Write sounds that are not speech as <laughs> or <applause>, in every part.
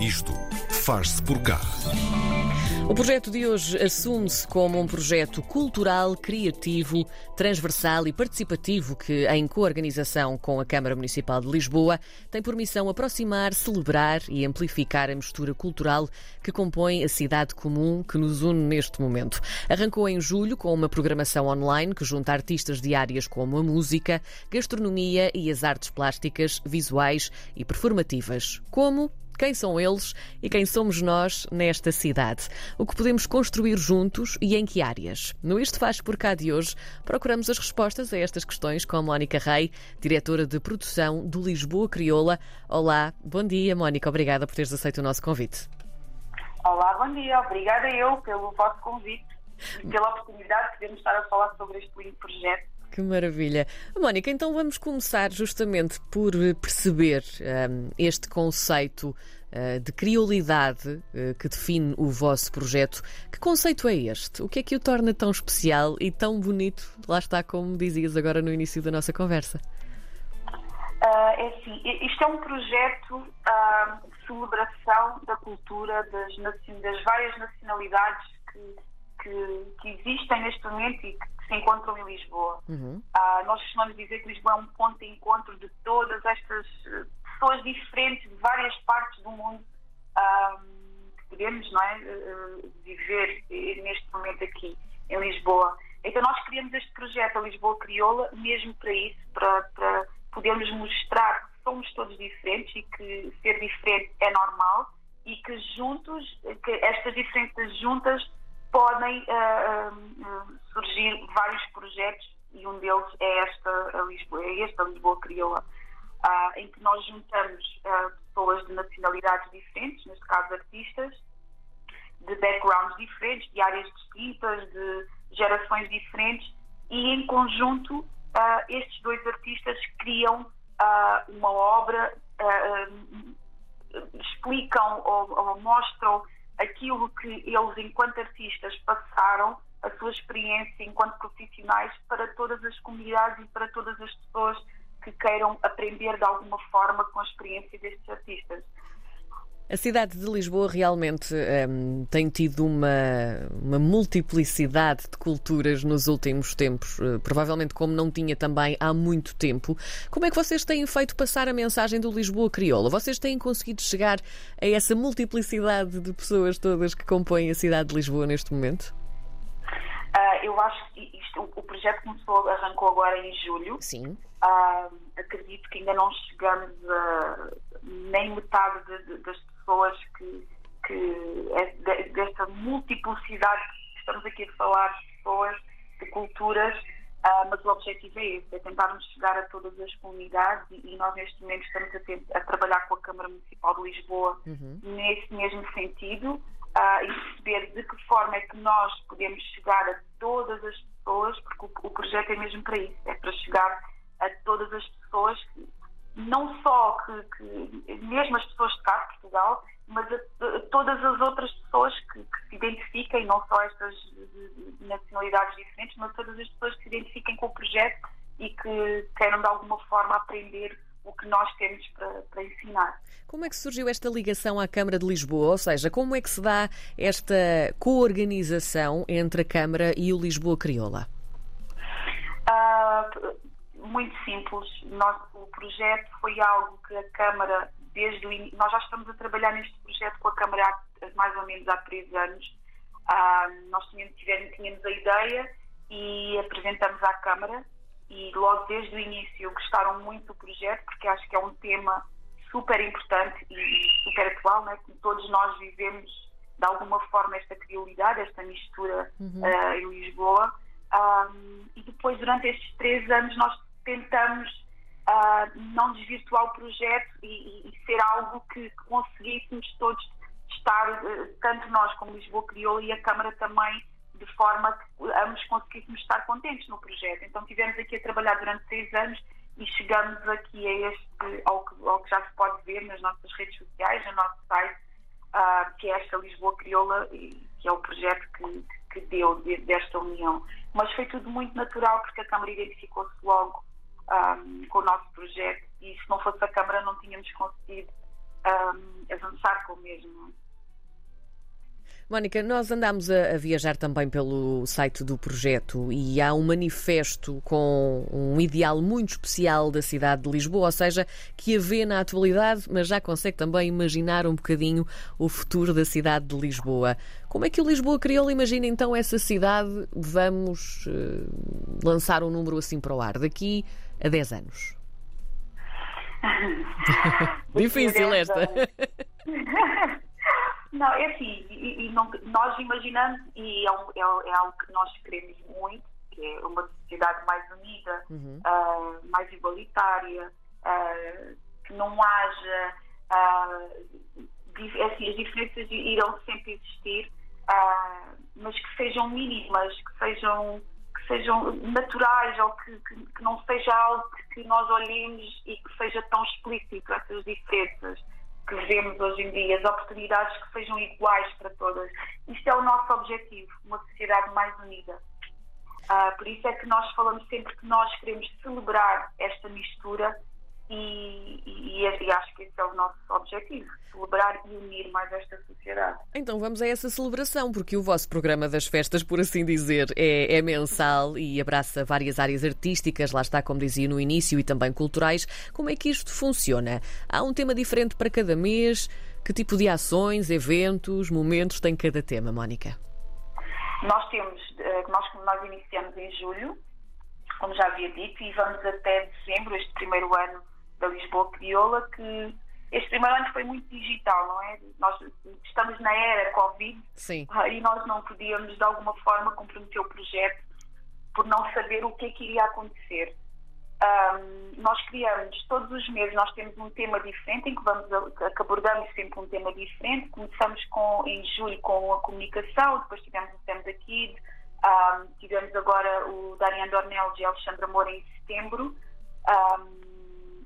Isto faz-se por cá. O projeto de hoje assume-se como um projeto cultural, criativo, transversal e participativo que, em coorganização com a Câmara Municipal de Lisboa, tem por missão aproximar, celebrar e amplificar a mistura cultural que compõe a cidade comum que nos une neste momento. Arrancou em julho com uma programação online que junta artistas de áreas como a música, gastronomia e as artes plásticas, visuais e performativas, como quem são eles e quem somos nós nesta cidade. O que podemos construir juntos e em que áreas? No Isto Faz Por Cá de hoje, procuramos as respostas a estas questões com a Mónica Rei, diretora de produção do Lisboa Crioula. Olá, bom dia, Mónica. Obrigada por teres aceito o nosso convite. Olá, bom dia. Obrigada eu pelo vosso convite e pela oportunidade de podermos estar a falar sobre este lindo projeto que maravilha. Mónica, então vamos começar justamente por perceber um, este conceito uh, de criolidade uh, que define o vosso projeto. Que conceito é este? O que é que o torna tão especial e tão bonito? Lá está, como dizias agora no início da nossa conversa. Uh, é assim, isto é um projeto de celebração da cultura das, das várias nacionalidades que, que, que existem neste momento e que se encontram em Lisboa. Uhum. Uh, nós costumamos dizer que Lisboa é um ponto de encontro de todas estas eh, pessoas diferentes de várias partes do mundo uh, que podemos não é, uh, viver neste momento aqui em Lisboa. Então nós criamos este projeto, a Lisboa Crioula, mesmo para isso, para, para podermos mostrar que somos todos diferentes e que ser diferente é normal e que juntos, que estas diferenças juntas podem uh, uh, surgir vários projetos e um deles é esta Lisboa, é esta Lisboa Crioula, uh, em que nós juntamos pessoas de nacionalidades diferentes, neste caso artistas, de backgrounds diferentes, de áreas distintas, de gerações diferentes, e em conjunto estes dois artistas criam uma obra, explicam ou, ou mostram aquilo que eles, enquanto artistas, passaram, a sua experiência enquanto profissionais para todas as comunidades e para todas as pessoas que queiram aprender de alguma forma com a experiência destes artistas. A cidade de Lisboa realmente um, tem tido uma, uma, multiplicidade de culturas nos últimos tempos, uh, provavelmente como não tinha também há muito tempo. Como é que vocês têm feito passar a mensagem do Lisboa Crioula? Vocês têm conseguido chegar a essa multiplicidade de pessoas todas que compõem a cidade de Lisboa neste momento? Uh, eu acho que isto, o, projeto começou, arrancou agora em julho. Sim. Uh, acredito que ainda não chegamos a nem metade de, de, das pessoas que, que é desta multiplicidade que estamos aqui a falar de pessoas, de culturas, uh, mas o objetivo é esse, é tentarmos chegar a todas as comunidades e, e nós neste momento estamos a, a, trabalhar com a Câmara Municipal de Lisboa uhum. nesse mesmo sentido uh, e perceber de que forma é que nós podemos chegar a todas as pessoas, porque o, o projeto é mesmo para isso, é para chegar a todas as pessoas que não só que, que, mesmo as pessoas de cá de Portugal, mas a, a todas as outras pessoas que, que, se identifiquem, não só estas de, de nacionalidades diferentes, mas todas as pessoas que se identifiquem com o projeto e que queiram de alguma forma aprender o que nós temos para, para, ensinar. Como é que surgiu esta ligação à Câmara de Lisboa? Ou seja, como é que se dá esta coorganização entre a Câmara e o Lisboa Crioula? Uh, muito simples. Nós, o projeto foi algo que a Câmara, desde o início, nós já estamos a trabalhar neste projeto com a Câmara há mais ou menos há três anos. Ah, nós tínhamos, tivemos, tínhamos a ideia e apresentamos à Câmara e logo desde o início gostaram muito do projeto porque acho que é um tema super importante e super atual, né? que todos nós vivemos de alguma forma esta criolidade, esta mistura uhum. uh, em Lisboa. Um, e depois, durante estes três anos, nós tentamos uh, não desvirtuar o projeto e, e, ser algo que conseguíssemos todos estar, uh, tanto nós como Lisboa Crioula e a Câmara também, de forma que ambos conseguíssemos estar contentes no projeto. Então tivemos aqui a trabalhar durante seis anos e chegamos aqui a este, ao que, ao que já se pode ver nas nossas redes sociais, no nosso site, uh, que é esta Lisboa Crioula, que é o projeto que, que deu de, desta união. Mas foi tudo muito natural porque a Câmara identificou-se logo um, com o nosso projeto e se não fosse a Câmara não tínhamos conseguido um, avançar com o mesmo. Mónica, nós andamos a, viajar também pelo site do projeto e há um manifesto com um ideal muito especial da cidade de Lisboa, ou seja, que a vê na atualidade, mas já consegue também imaginar um bocadinho o futuro da cidade de Lisboa. Como é que o Lisboa Crioula imagina então essa cidade? Vamos uh, lançar um número assim para o ar, daqui a 10 anos. <laughs> <laughs> Difícil esta. <laughs> Não, é assim, e, e não, nós imaginamos, e é, um, é, é, algo que nós queremos muito, que é uma sociedade mais unida, uhum. uh, mais igualitária, uh, que não haja. Uh, assim, as diferenças irão sempre existir, mas que sejam mínimas, que sejam, sejam naturais, ou que, que, que não seja algo que nós olhemos e que seja tão explícito essas diferenças que vemos hoje em dia, as oportunidades que sejam iguais para todas. Isto é o nosso objetivo, uma sociedade mais unida. Uh, por isso é que nós falamos sempre que nós queremos celebrar esta mistura e, e, e, acho que esse é o nosso objetivo, celebrar e unir mais esta sociedade. Então vamos a essa celebração, porque o vosso programa das festas, por assim dizer, é, é mensal e abraça várias áreas artísticas, lá está, como dizia no início, e também culturais. Como é que isto funciona? Há um tema diferente para cada mês? Que tipo de ações, eventos, momentos tem cada tema, Mónica? Nós temos, eh, nós, nós iniciamos em julho, como já havia dito, e vamos até dezembro, este primeiro ano da Lisboa Crioula, que este primeiro ano foi muito digital, não é? Nós estamos na era Covid Sim. Ah, e nós não podíamos, de alguma forma, comprometer o projeto por não saber o que é que iria acontecer. Um, nós criamos todos os meses, nós temos um tema diferente em que, vamos a, que abordamos sempre um tema diferente. Começamos com, em julho com a comunicação, depois tivemos o Sam da Kid, um, tivemos agora o Darian Dornel e Alexandra Moura em setembro. Um,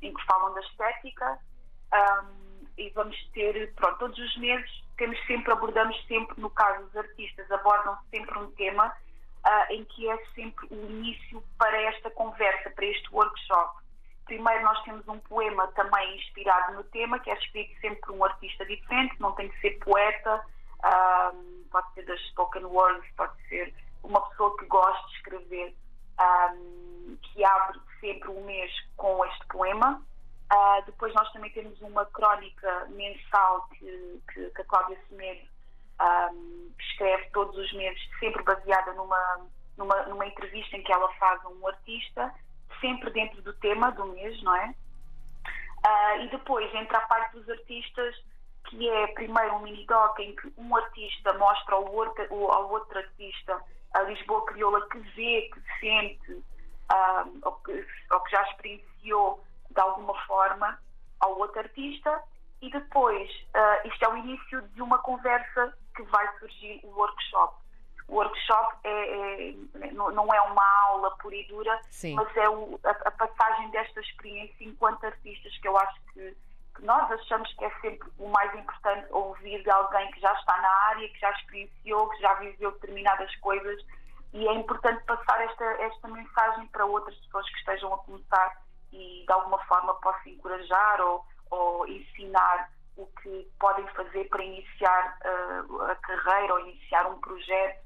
em que falam da estética um, e vamos ter, pronto, todos os meses temos sempre, abordamos sempre, no caso dos artistas, abordam sempre um tema uh, em que é sempre o início para esta conversa, para este workshop. Primeiro nós temos um poema também inspirado no tema, que é escrito sempre por um artista diferente, não tem que ser poeta, um, pode ser das spoken words, pode ser uma pessoa que gosta de escrever, um, que abre sempre um mês com este poema. Uh, depois nós também temos uma crónica mensal que, que, que a Cláudia Semedo um, escreve todos os meses, sempre baseada numa, numa, numa entrevista em que ela faz a um artista, sempre dentro do tema do mês, não é? Uh, e depois entra a parte dos artistas, que é primeiro um mini-doc em que um artista mostra ao outro, ao outro artista a Lisboa Crioula que vê, que sente, um, ou, que, ou que já experienciou de alguma forma ao outro artista e depois uh, isto é o início de uma conversa que vai surgir o workshop. O workshop é, é, não é uma aula pura e dura, Sim. mas é o, a, a, passagem desta experiência enquanto artistas, que eu acho que, que, nós achamos que é sempre o mais importante ouvir de alguém que já está na área, que já experienciou, que já viveu determinadas coisas e é importante passar esta, esta mensagem para outras pessoas que estejam a começar e de alguma forma possa encorajar ou, ou ensinar o que podem fazer para iniciar uh, a carreira ou iniciar um projeto,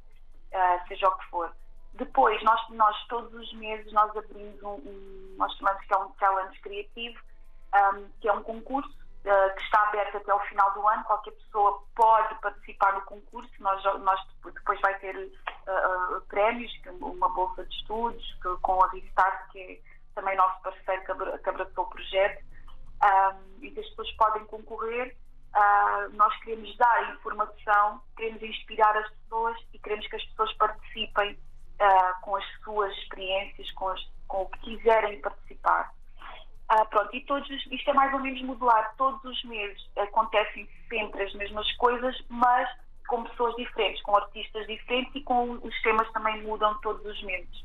uh, seja o que for. Depois, nós, nós todos os meses nós abrimos um, um nós chamamos que é um challenge criativo, um, que é um concurso que está aberto até o final do ano. Qualquer pessoa pode participar no concurso. Nós, nós depois vai ter uh, prémios, uma bolsa de estudos que, com a Restart, que é também nosso parceiro que abraçou o projeto, um, e que as pessoas podem concorrer. Uh, nós queremos dar informação, queremos inspirar as pessoas e queremos que as pessoas participem uh, com as suas experiências, com, as, com o que quiserem participar. E todos, isto é mais ou menos modular. Todos os meses acontecem sempre as mesmas coisas, mas com pessoas diferentes, com artistas diferentes e com os temas também mudam todos os meses.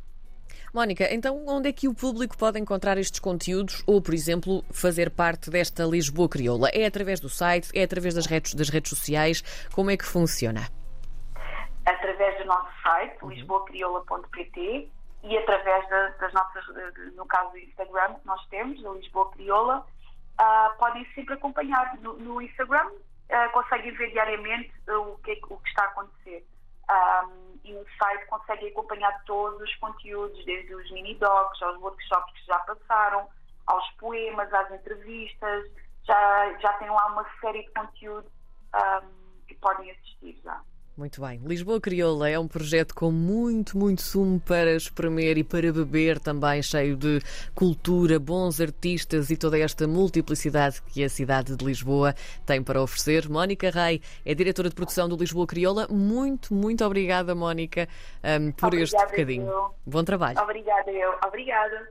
Mónica, então onde é que o público pode encontrar estes conteúdos ou, por exemplo, fazer parte desta Lisboa Crioula? É através do site? É através das redes, das redes sociais? Como é que funciona? Através do nosso site, uhum. lisboacriola.pt e através das nossas, no caso do Instagram que nós temos, da Lisboa Crioula. uh, podem sempre acompanhar no, no Instagram, uh, conseguem ver diariamente o que, o que está a acontecer. Um, e no site conseguem acompanhar todos os conteúdos, desde os mini-docs, aos workshops que já passaram, aos poemas, às entrevistas, já, já tem lá uma série de conteúdo um, que podem assistir já. Muito bem. Lisboa Crioula é um projeto com muito, muito sumo para espremer e para beber também, cheio de cultura, bons artistas e toda esta multiplicidade que a cidade de Lisboa tem para oferecer. Mónica Rei é diretora de produção do Lisboa Crioula. Muito, muito obrigada, Mónica, um, por obrigada este bocadinho. Eu. Bom trabalho. Obrigada, eu. Obrigada.